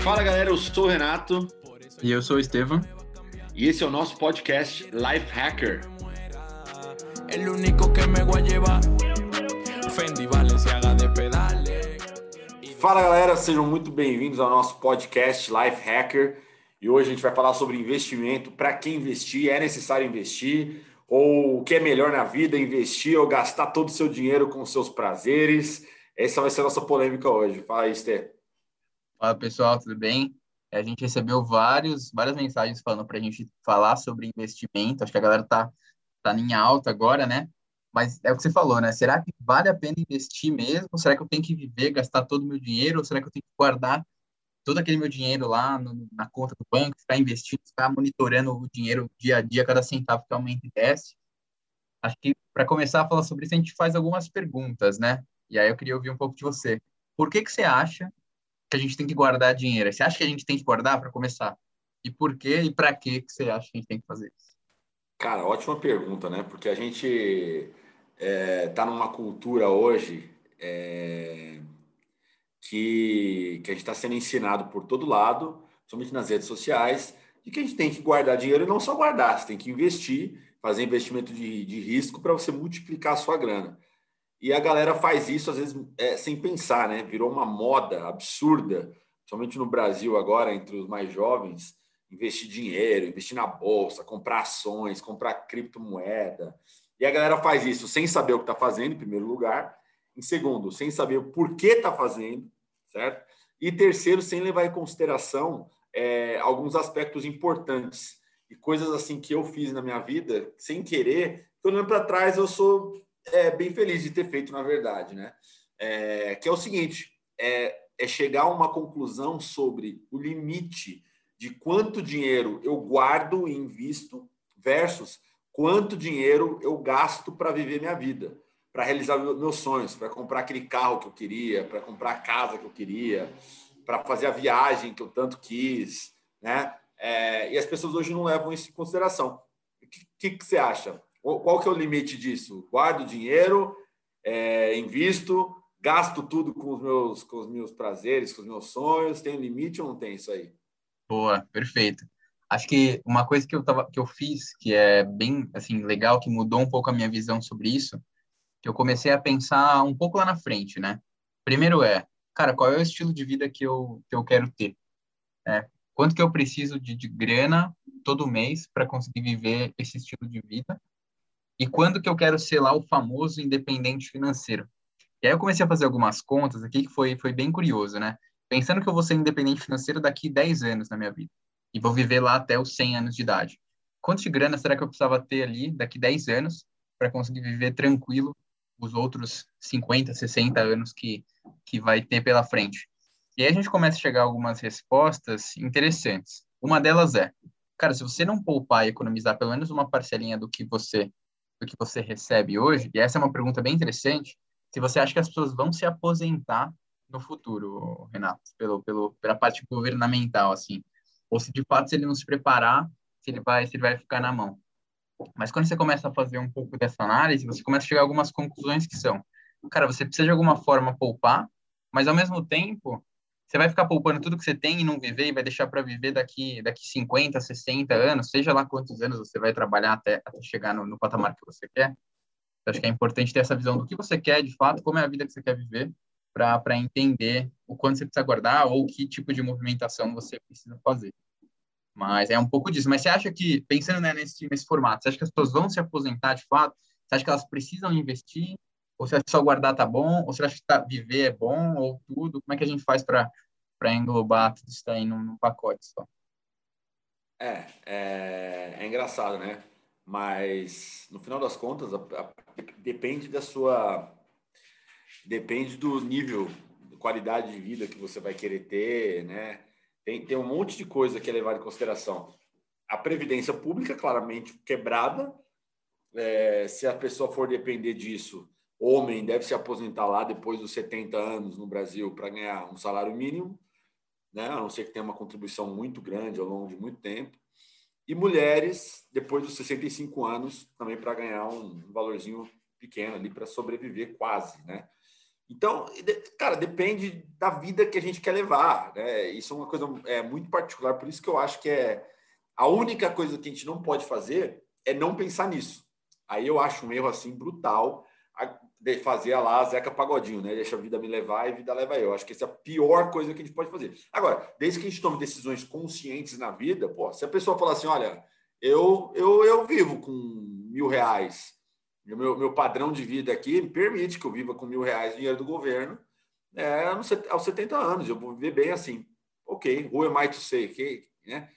Fala galera, eu sou o Renato. E eu sou o Estevam. E esse é o nosso podcast Life Hacker. Fala galera, sejam muito bem-vindos ao nosso podcast Life Hacker. E hoje a gente vai falar sobre investimento. Para quem investir, é necessário investir? Ou o que é melhor na vida, investir ou gastar todo o seu dinheiro com seus prazeres? Essa vai ser a nossa polêmica hoje. Fala aí, Esther. Fala pessoal, tudo bem? A gente recebeu vários, várias mensagens falando para a gente falar sobre investimento. Acho que a galera tá, tá em alta agora, né? Mas é o que você falou, né? Será que vale a pena investir mesmo? Será que eu tenho que viver, gastar todo o meu dinheiro? Ou será que eu tenho que guardar todo aquele meu dinheiro lá no, na conta do banco, ficar investindo, ficar monitorando o dinheiro dia a dia, cada centavo que aumenta e desce? Acho que para começar a falar sobre isso, a gente faz algumas perguntas, né? E aí eu queria ouvir um pouco de você. Por que que você acha que a gente tem que guardar dinheiro? Você acha que a gente tem que guardar para começar? E por quê e para que você acha que a gente tem que fazer isso? Cara, ótima pergunta, né? Porque a gente está é, tá numa cultura hoje é, que, que a gente está sendo ensinado por todo lado, somente nas redes sociais, de que a gente tem que guardar dinheiro e não só guardar, você tem que investir, fazer investimento de, de risco para você multiplicar a sua grana. E a galera faz isso, às vezes, é, sem pensar, né? Virou uma moda absurda, somente no Brasil agora, entre os mais jovens, investir dinheiro, investir na bolsa, comprar ações, comprar criptomoeda. E a galera faz isso sem saber o que está fazendo, em primeiro lugar. Em segundo, sem saber o porquê está fazendo, certo? E terceiro, sem levar em consideração é, alguns aspectos importantes e coisas assim que eu fiz na minha vida sem querer. Olhando para trás, eu sou é, bem feliz de ter feito, na verdade, né? É, que é o seguinte: é, é chegar a uma conclusão sobre o limite de quanto dinheiro eu guardo e invisto versus quanto dinheiro eu gasto para viver minha vida, para realizar meus sonhos, para comprar aquele carro que eu queria, para comprar a casa que eu queria, para fazer a viagem que eu tanto quis, né? É, e as pessoas hoje não levam isso em consideração. O que, que, que você acha? Qual que é o limite disso? Guardo dinheiro, é, invisto, gasto tudo com os meus com os meus prazeres, com os meus sonhos. Tem limite ou não tem isso aí? Boa, perfeito. Acho que uma coisa que eu tava que eu fiz que é bem assim legal, que mudou um pouco a minha visão sobre isso, que eu comecei a pensar um pouco lá na frente, né? Primeiro é, cara, qual é o estilo de vida que eu que eu quero ter? É, quanto que eu preciso de, de grana todo mês para conseguir viver esse estilo de vida? E quando que eu quero ser lá o famoso independente financeiro. E aí eu comecei a fazer algumas contas aqui que foi, foi bem curioso, né? Pensando que eu vou ser independente financeiro daqui 10 anos na minha vida e vou viver lá até os 100 anos de idade. Quanto de grana será que eu precisava ter ali daqui 10 anos para conseguir viver tranquilo os outros 50, 60 anos que, que vai ter pela frente? E aí a gente começa a chegar a algumas respostas interessantes. Uma delas é, cara, se você não poupar e economizar pelo menos uma parcelinha do que você do que você recebe hoje, e essa é uma pergunta bem interessante, se você acha que as pessoas vão se aposentar no futuro, Renato, pelo, pelo, pela parte governamental, assim, ou se de fato se ele não se preparar, se ele vai, se ele vai ficar na mão. Mas quando você começa a fazer um pouco dessa análise, você começa a chegar a algumas conclusões que são, cara, você precisa de alguma forma poupar, mas ao mesmo tempo, você vai ficar poupando tudo que você tem e não viver e vai deixar para viver daqui daqui 50, 60 anos, seja lá quantos anos você vai trabalhar até, até chegar no, no, patamar que você quer. Eu acho que é importante ter essa visão do que você quer de fato, como é a vida que você quer viver, para entender o quanto você precisa guardar ou que tipo de movimentação você precisa fazer. Mas é um pouco disso. Mas você acha que, pensando né, nesse, nesse formato, você acha que as pessoas vão se aposentar de fato? Você acha que elas precisam investir? Ou você acha que só guardar tá bom? Ou você acha que tá, viver é bom? Ou tudo? Como é que a gente faz para englobar tudo isso aí num, num pacote só? É, é, é, engraçado, né? Mas no final das contas, a, a, depende da sua. Depende do nível, de qualidade de vida que você vai querer ter, né? Tem, tem um monte de coisa que é levado em consideração. A previdência pública, claramente quebrada. É, se a pessoa for depender disso, Homem deve se aposentar lá depois dos 70 anos no Brasil para ganhar um salário mínimo, né? a não ser que tenha uma contribuição muito grande ao longo de muito tempo. E mulheres, depois dos 65 anos, também para ganhar um valorzinho pequeno ali para sobreviver quase. Né? Então, cara, depende da vida que a gente quer levar. Né? Isso é uma coisa é, muito particular, por isso que eu acho que é a única coisa que a gente não pode fazer é não pensar nisso. Aí eu acho um erro assim brutal fazer a lá Zeca Pagodinho, né? Deixa a vida me levar e a vida leva eu. Acho que essa é a pior coisa que a gente pode fazer. Agora, desde que a gente tome decisões conscientes na vida, pô, se a pessoa falar assim, olha, eu, eu, eu vivo com mil reais, meu, meu padrão de vida aqui me permite que eu viva com mil reais dinheiro do governo é, aos 70 anos, eu vou viver bem assim. Ok, who am I to say? Que, né?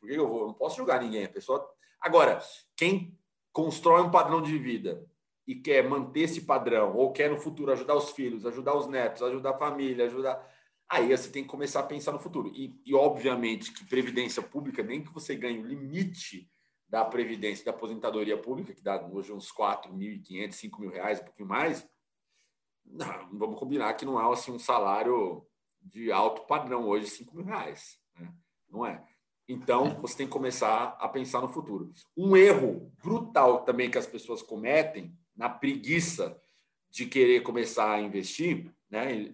Por que eu vou? não posso julgar ninguém. A pessoa... Agora, quem constrói um padrão de vida e quer manter esse padrão, ou quer no futuro ajudar os filhos, ajudar os netos, ajudar a família, ajudar. Aí você tem que começar a pensar no futuro. E, e obviamente que previdência pública, nem que você ganhe o limite da previdência, da aposentadoria pública, que dá hoje uns 4.500, 5 mil reais, um pouquinho mais, não, vamos combinar que não é assim, um salário de alto padrão hoje, 5 mil reais. Né? Não é. Então, você tem que começar a pensar no futuro. Um erro brutal também que as pessoas cometem na preguiça de querer começar a investir, né?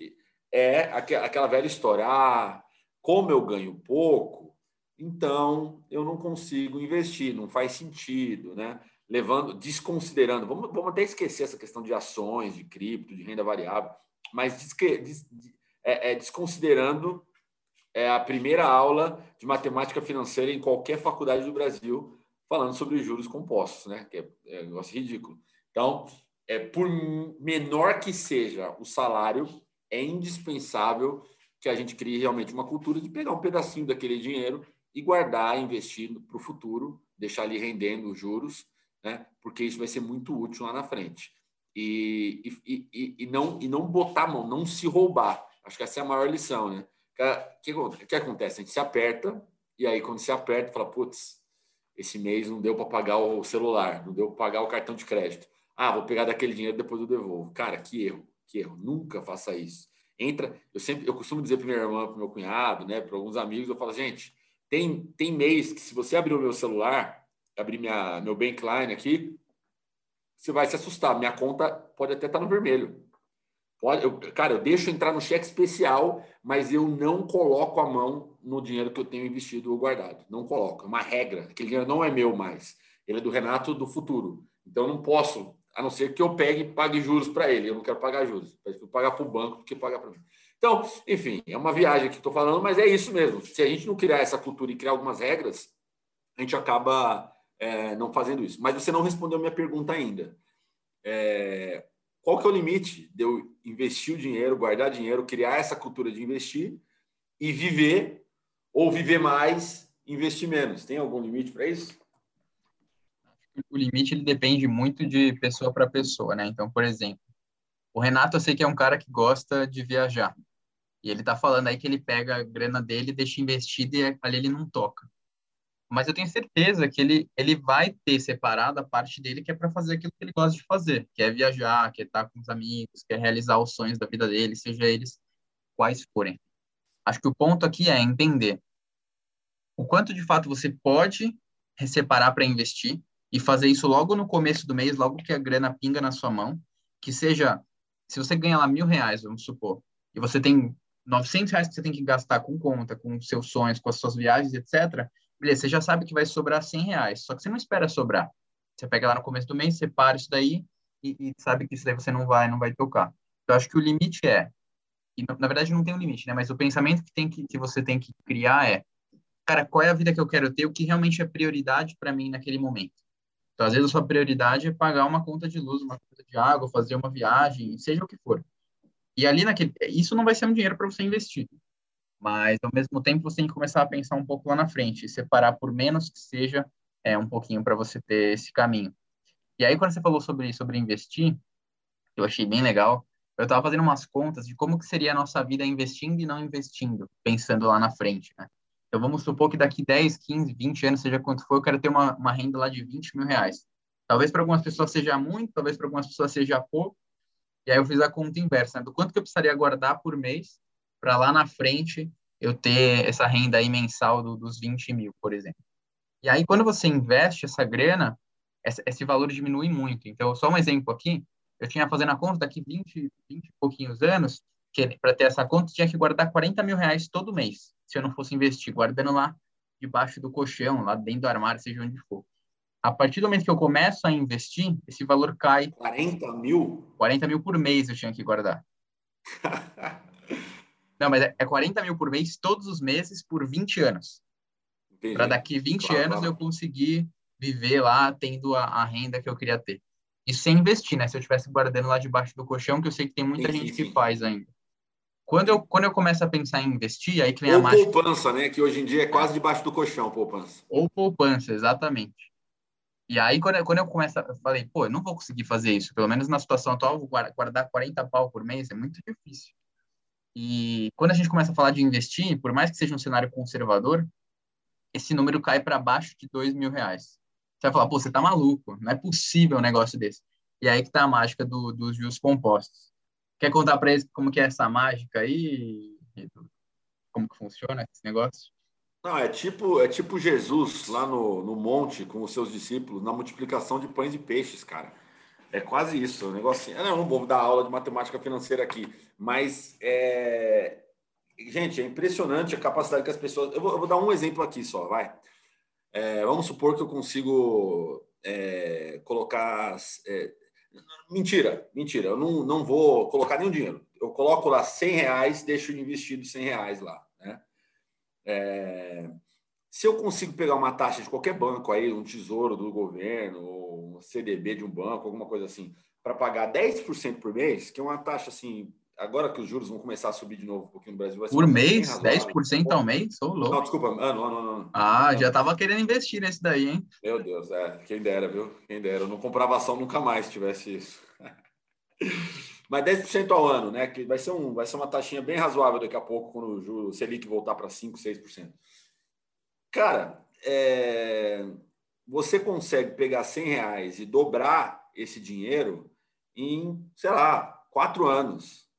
É aquela velha história: ah, como eu ganho pouco, então eu não consigo investir, não faz sentido, né? Levando, desconsiderando, vamos, vamos até esquecer essa questão de ações, de cripto, de renda variável, mas é, é, desconsiderando é a primeira aula de matemática financeira em qualquer faculdade do Brasil falando sobre juros compostos, né? Que é, é um negócio ridículo. Então, é, por menor que seja o salário, é indispensável que a gente crie realmente uma cultura de pegar um pedacinho daquele dinheiro e guardar, investir para o futuro, deixar ali rendendo os juros, né? porque isso vai ser muito útil lá na frente. E, e, e, e não, e não botar a mão, não se roubar. Acho que essa é a maior lição. Né? O que, que acontece? A gente se aperta, e aí quando se aperta, fala, putz, esse mês não deu para pagar o celular, não deu para pagar o cartão de crédito. Ah, vou pegar daquele dinheiro depois eu devolvo. Cara, que erro, que erro. Nunca faça isso. Entra, eu sempre, eu costumo dizer para minha irmã, para meu cunhado, né, para alguns amigos, eu falo, gente, tem tem mês que se você abrir o meu celular, abrir minha meu Bankline aqui, você vai se assustar. Minha conta pode até estar tá no vermelho. Pode, eu, cara, eu deixo entrar no cheque especial, mas eu não coloco a mão no dinheiro que eu tenho investido ou guardado. Não coloco. É uma regra. Aquele dinheiro não é meu mais. Ele é do Renato do futuro. Então eu não posso a não ser que eu pegue e pague juros para ele. Eu não quero pagar juros. Eu pagar para o banco do que pagar para mim. Então, enfim, é uma viagem que estou falando, mas é isso mesmo. Se a gente não criar essa cultura e criar algumas regras, a gente acaba é, não fazendo isso. Mas você não respondeu a minha pergunta ainda. É, qual que é o limite de eu investir o dinheiro, guardar dinheiro, criar essa cultura de investir e viver ou viver mais, investir menos? Tem algum limite para isso? O limite ele depende muito de pessoa para pessoa, né? Então, por exemplo, o Renato eu sei que é um cara que gosta de viajar. E ele tá falando aí que ele pega a grana dele, deixa investido e ali ele não toca. Mas eu tenho certeza que ele, ele vai ter separado a parte dele que é para fazer aquilo que ele gosta de fazer, que é viajar, que é estar com os amigos, que é realizar os sonhos da vida dele, seja eles quais forem. Acho que o ponto aqui é entender o quanto de fato você pode separar para investir e fazer isso logo no começo do mês, logo que a grana pinga na sua mão, que seja, se você ganha lá mil reais, vamos supor, e você tem 900 reais que você tem que gastar com conta, com seus sonhos, com as suas viagens, etc., beleza, você já sabe que vai sobrar 100 reais, só que você não espera sobrar. Você pega lá no começo do mês, separa isso daí e, e sabe que isso daí você não vai, não vai tocar. Então, acho que o limite é, e na verdade não tem um limite, né? Mas o pensamento que, tem que, que você tem que criar é, cara, qual é a vida que eu quero ter, o que realmente é prioridade para mim naquele momento. Então, às vezes, a sua prioridade é pagar uma conta de luz, uma conta de água, fazer uma viagem, seja o que for. E ali naquele. Isso não vai ser um dinheiro para você investir. Mas, ao mesmo tempo, você tem que começar a pensar um pouco lá na frente, separar por menos que seja é, um pouquinho para você ter esse caminho. E aí, quando você falou sobre, sobre investir, eu achei bem legal. Eu estava fazendo umas contas de como que seria a nossa vida investindo e não investindo, pensando lá na frente, né? Então, vamos supor que daqui 10, 15, 20 anos, seja quanto for, eu quero ter uma, uma renda lá de 20 mil reais. Talvez para algumas pessoas seja muito, talvez para algumas pessoas seja pouco. E aí eu fiz a conta inversa, né? do quanto que eu precisaria guardar por mês para lá na frente eu ter essa renda aí mensal do, dos 20 mil, por exemplo. E aí, quando você investe essa grana, esse valor diminui muito. Então, só um exemplo aqui, eu tinha fazendo a conta daqui 20, 20 e pouquinhos anos, que para ter essa conta tinha que guardar 40 mil reais todo mês, se eu não fosse investir, guardando lá debaixo do colchão, lá dentro do armário, seja onde for. A partir do momento que eu começo a investir, esse valor cai. 40 mil? 40 mil por mês eu tinha que guardar. Não, mas é 40 mil por mês todos os meses por 20 anos. Para daqui 20 claro, anos claro. eu conseguir viver lá tendo a, a, renda que eu queria ter. E sem investir, né? Se eu estivesse guardando lá debaixo do colchão, que eu sei que tem muita sim, gente sim, que faz ainda. Quando eu, quando eu começo a pensar em investir, aí que vem Ou a mágica. Ou poupança, né? Que hoje em dia é quase debaixo do colchão, poupança. Ou poupança, exatamente. E aí, quando eu, quando eu começo, eu falei, pô, eu não vou conseguir fazer isso. Pelo menos na situação atual, guardar 40 pau por mês é muito difícil. E quando a gente começa a falar de investir, por mais que seja um cenário conservador, esse número cai para baixo de 2 mil reais. Você vai falar, pô, você tá maluco, não é possível um negócio desse. E aí que tá a mágica do, dos juros compostos. Quer contar para eles como que é essa mágica aí? Como que funciona esse negócio? Não, é tipo, é tipo Jesus lá no, no monte com os seus discípulos, na multiplicação de pães e peixes, cara. É quase isso, o negócio. Assim. Eu não vou dar aula de matemática financeira aqui, mas é... gente, é impressionante a capacidade que as pessoas. Eu vou, eu vou dar um exemplo aqui só, vai. É, vamos supor que eu consigo é, colocar. Mentira, mentira, eu não, não vou colocar nenhum dinheiro. Eu coloco lá 100 reais, deixo investido 100 reais lá. É, se eu consigo pegar uma taxa de qualquer banco aí, um tesouro do governo, um CDB de um banco, alguma coisa assim, para pagar 10% por mês, que é uma taxa assim, agora que os juros vão começar a subir de novo um pouquinho no Brasil. por mês? 10% ao mês? Sou louco. Não, desculpa, ano, ano, ano. Ah, já estava querendo investir nesse daí, hein? Meu Deus, é, quem dera, viu? Quem dera. Eu não comprava ação nunca mais se tivesse isso. Mas 10% ao ano, né? Que vai ser, um, vai ser uma taxinha bem razoável daqui a pouco, quando o juro Selic voltar para 5%, 6%. Cara, é, você consegue pegar 100 reais e dobrar esse dinheiro em, sei lá, quatro anos.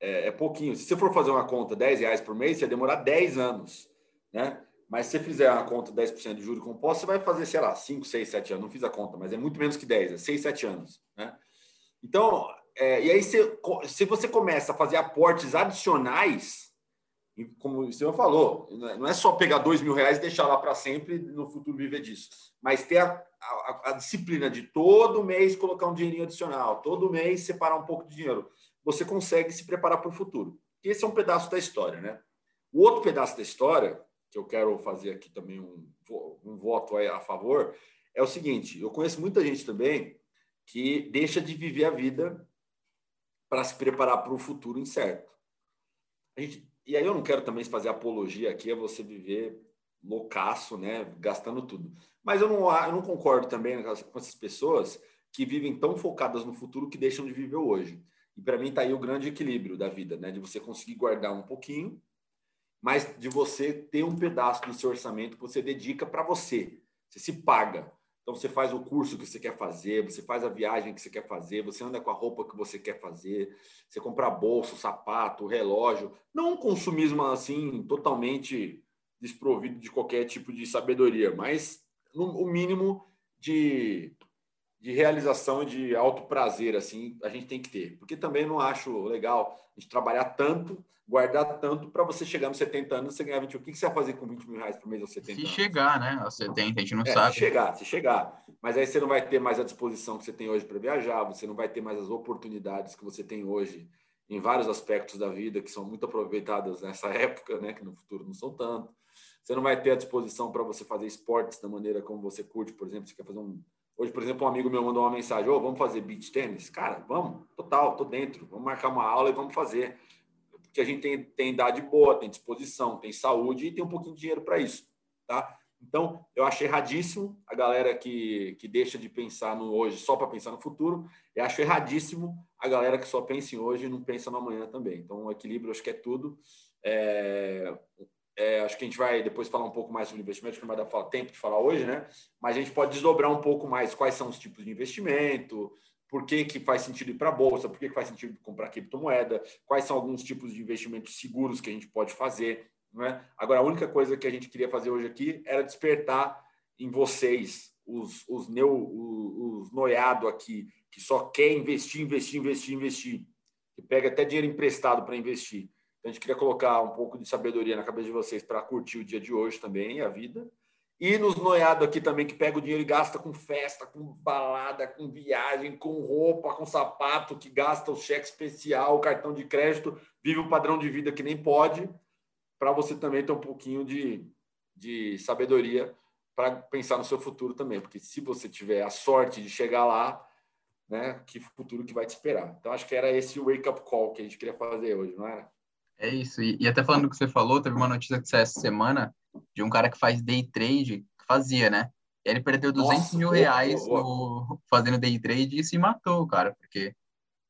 É, é, pouquinho. Se você for fazer uma conta 10 reais por mês, você vai demorar 10 anos, né? Mas se você fizer uma conta 10% de juros composto, você vai fazer, sei lá, 5, 6, 7 anos. Não fiz a conta, mas é muito menos que 10, é 6, 7 anos, né? Então, é, e aí, se, se você começa a fazer aportes adicionais, como o senhor falou, não é só pegar dois mil reais e deixar lá para sempre e no futuro viver disso, mas ter a, a, a, disciplina de todo mês colocar um dinheirinho adicional, todo mês separar um pouco de dinheiro, você consegue se preparar para o futuro. Esse é um pedaço da história, né? O outro pedaço da história, que eu quero fazer aqui também um, um voto a favor, é o seguinte: eu conheço muita gente também que deixa de viver a vida para se preparar para o futuro incerto. Gente, e aí eu não quero também fazer apologia aqui a você viver loucaço, né, gastando tudo. Mas eu não, eu não concordo também com essas pessoas que vivem tão focadas no futuro que deixam de viver hoje. E para mim está aí o grande equilíbrio da vida, né, de você conseguir guardar um pouquinho, mas de você ter um pedaço do seu orçamento que você dedica para você. Você se paga. Então você faz o curso que você quer fazer, você faz a viagem que você quer fazer, você anda com a roupa que você quer fazer, você compra bolso, sapato, relógio. Não um consumismo assim totalmente desprovido de qualquer tipo de sabedoria, mas no, o mínimo de, de realização e de alto prazer assim a gente tem que ter. Porque também não acho legal a gente trabalhar tanto guardar tanto para você chegar nos 70 anos você ganhar 20 O que você vai fazer com 20 mil reais por mês aos 70 se anos? Se chegar, né? Aos 70, a gente não é, sabe. Se chegar, se chegar. Mas aí você não vai ter mais a disposição que você tem hoje para viajar, você não vai ter mais as oportunidades que você tem hoje em vários aspectos da vida que são muito aproveitadas nessa época, né? Que no futuro não são tanto. Você não vai ter a disposição para você fazer esportes da maneira como você curte, por exemplo, você quer fazer um Hoje, por exemplo, um amigo meu mandou uma mensagem: Ô, oh, vamos fazer beach tênis? Cara, vamos, total, tô dentro. Vamos marcar uma aula e vamos fazer porque a gente tem, tem idade boa, tem disposição, tem saúde e tem um pouquinho de dinheiro para isso, tá? Então, eu achei erradíssimo a galera que, que deixa de pensar no hoje só para pensar no futuro, e acho erradíssimo a galera que só pensa em hoje e não pensa no amanhã também. Então, o equilíbrio acho que é tudo. É, é, acho que a gente vai depois falar um pouco mais sobre investimento, que não vai dar tempo de falar hoje, né? Mas a gente pode desdobrar um pouco mais quais são os tipos de investimento, por que, que faz sentido ir para a bolsa, por que, que faz sentido comprar criptomoeda, quais são alguns tipos de investimentos seguros que a gente pode fazer. Não é? Agora, a única coisa que a gente queria fazer hoje aqui era despertar em vocês os, os, neo, os noiado aqui que só quer investir, investir, investir, investir, que pega até dinheiro emprestado para investir. Então, a gente queria colocar um pouco de sabedoria na cabeça de vocês para curtir o dia de hoje também, a vida. E nos noiados aqui também, que pega o dinheiro e gasta com festa, com balada, com viagem, com roupa, com sapato, que gasta o cheque especial, o cartão de crédito, vive um padrão de vida que nem pode, para você também ter um pouquinho de, de sabedoria para pensar no seu futuro também. Porque se você tiver a sorte de chegar lá, né, que futuro que vai te esperar. Então, acho que era esse o wake-up call que a gente queria fazer hoje, não era? É isso. E, e até falando do que você falou, teve uma notícia que saiu essa semana de um cara que faz day trade, que fazia, né? E ele perdeu 200 Nossa, mil reais boa, boa. No, fazendo day trade e se matou, cara, porque,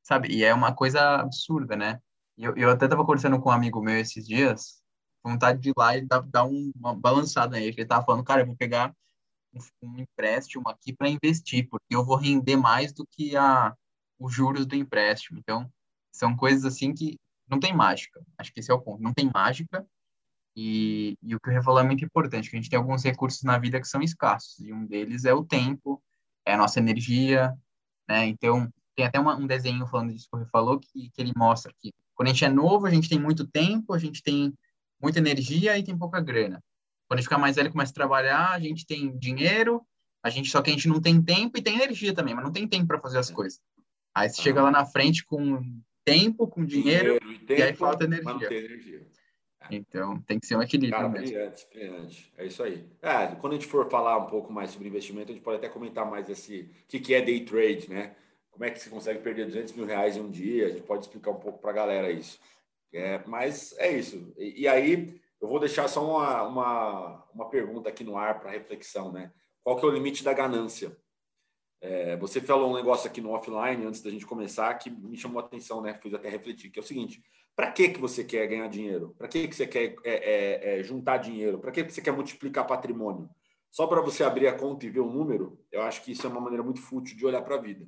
sabe? E é uma coisa absurda, né? E eu, eu até tava conversando com um amigo meu esses dias, vontade de ir lá e dar, dar uma balançada nele, ele tava falando, cara, eu vou pegar um, um empréstimo aqui para investir, porque eu vou render mais do que a, os juros do empréstimo. Então, são coisas assim que não tem mágica. Acho que esse é o ponto. Não tem mágica. E, e o que eu falou é muito importante, que a gente tem alguns recursos na vida que são escassos. E um deles é o tempo, é a nossa energia, né? Então, tem até uma, um desenho falando disso que o falou, que, que ele mostra que quando a gente é novo, a gente tem muito tempo, a gente tem muita energia e tem pouca grana. Quando a gente fica mais velho, começa a trabalhar, a gente tem dinheiro, a gente só que a gente não tem tempo e tem energia também, mas não tem tempo para fazer as coisas. Aí você ah. chega lá na frente com tempo, com dinheiro, dinheiro e, tempo, e, aí falta energia. energia. É. Então, tem que ser um equilíbrio Cara, mesmo. Brilhante, brilhante. É isso aí. É, quando a gente for falar um pouco mais sobre investimento, a gente pode até comentar mais esse, o que, que é day trade, né? Como é que você consegue perder 200 mil reais em um dia? A gente pode explicar um pouco para a galera isso. É, mas é isso. E, e, aí, eu vou deixar só uma, uma, uma pergunta aqui no ar para reflexão, né? Qual que é o limite da ganância? É, você falou um negócio aqui no offline antes da gente começar que me chamou a atenção, né? Fiz até refletir, que é o seguinte: para que que você quer ganhar dinheiro? Para que que você quer é, é, é juntar dinheiro? Para que que você quer multiplicar patrimônio? Só para você abrir a conta e ver o número, eu acho que isso é uma maneira muito fútil de olhar para a vida.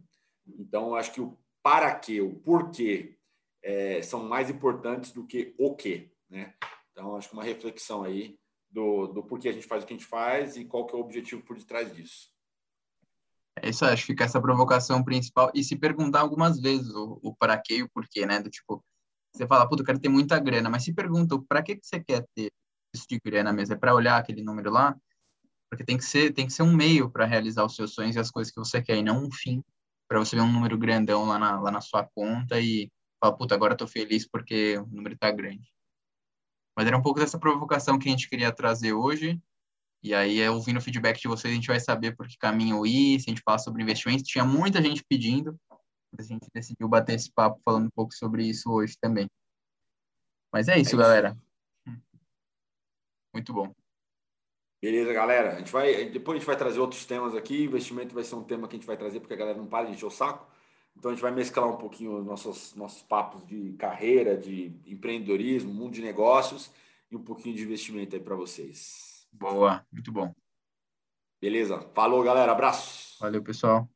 Então, eu acho que o para quê, o porquê é, são mais importantes do que o quê, né? Então, acho que uma reflexão aí do, do porquê a gente faz o que a gente faz e qual que é o objetivo por detrás disso. É isso, acho que fica essa provocação principal e se perguntar algumas vezes o, o para quê e o porquê, né? Do tipo, você fala, puta, eu quero ter muita grana, mas se pergunta, para que, que você quer ter isso de grana mesmo? É para olhar aquele número lá? Porque tem que ser, tem que ser um meio para realizar os seus sonhos e as coisas que você quer, e não um fim para você ver um número grandão lá na, lá na sua conta e falar, puta, agora eu tô feliz porque o número tá grande. Mas era um pouco dessa provocação que a gente queria trazer hoje. E aí, é, ouvindo o feedback de vocês, a gente vai saber por que caminho ir, se a gente fala sobre investimentos. Tinha muita gente pedindo, a gente decidiu bater esse papo falando um pouco sobre isso hoje também. Mas é isso, é isso. galera. Muito bom. Beleza, galera. A gente vai, depois a gente vai trazer outros temas aqui. Investimento vai ser um tema que a gente vai trazer porque a galera não para de encher o saco. Então a gente vai mesclar um pouquinho os nossos, nossos papos de carreira, de empreendedorismo, mundo de negócios e um pouquinho de investimento aí para vocês. Boa, muito bom. Beleza. Falou, galera. Abraço. Valeu, pessoal.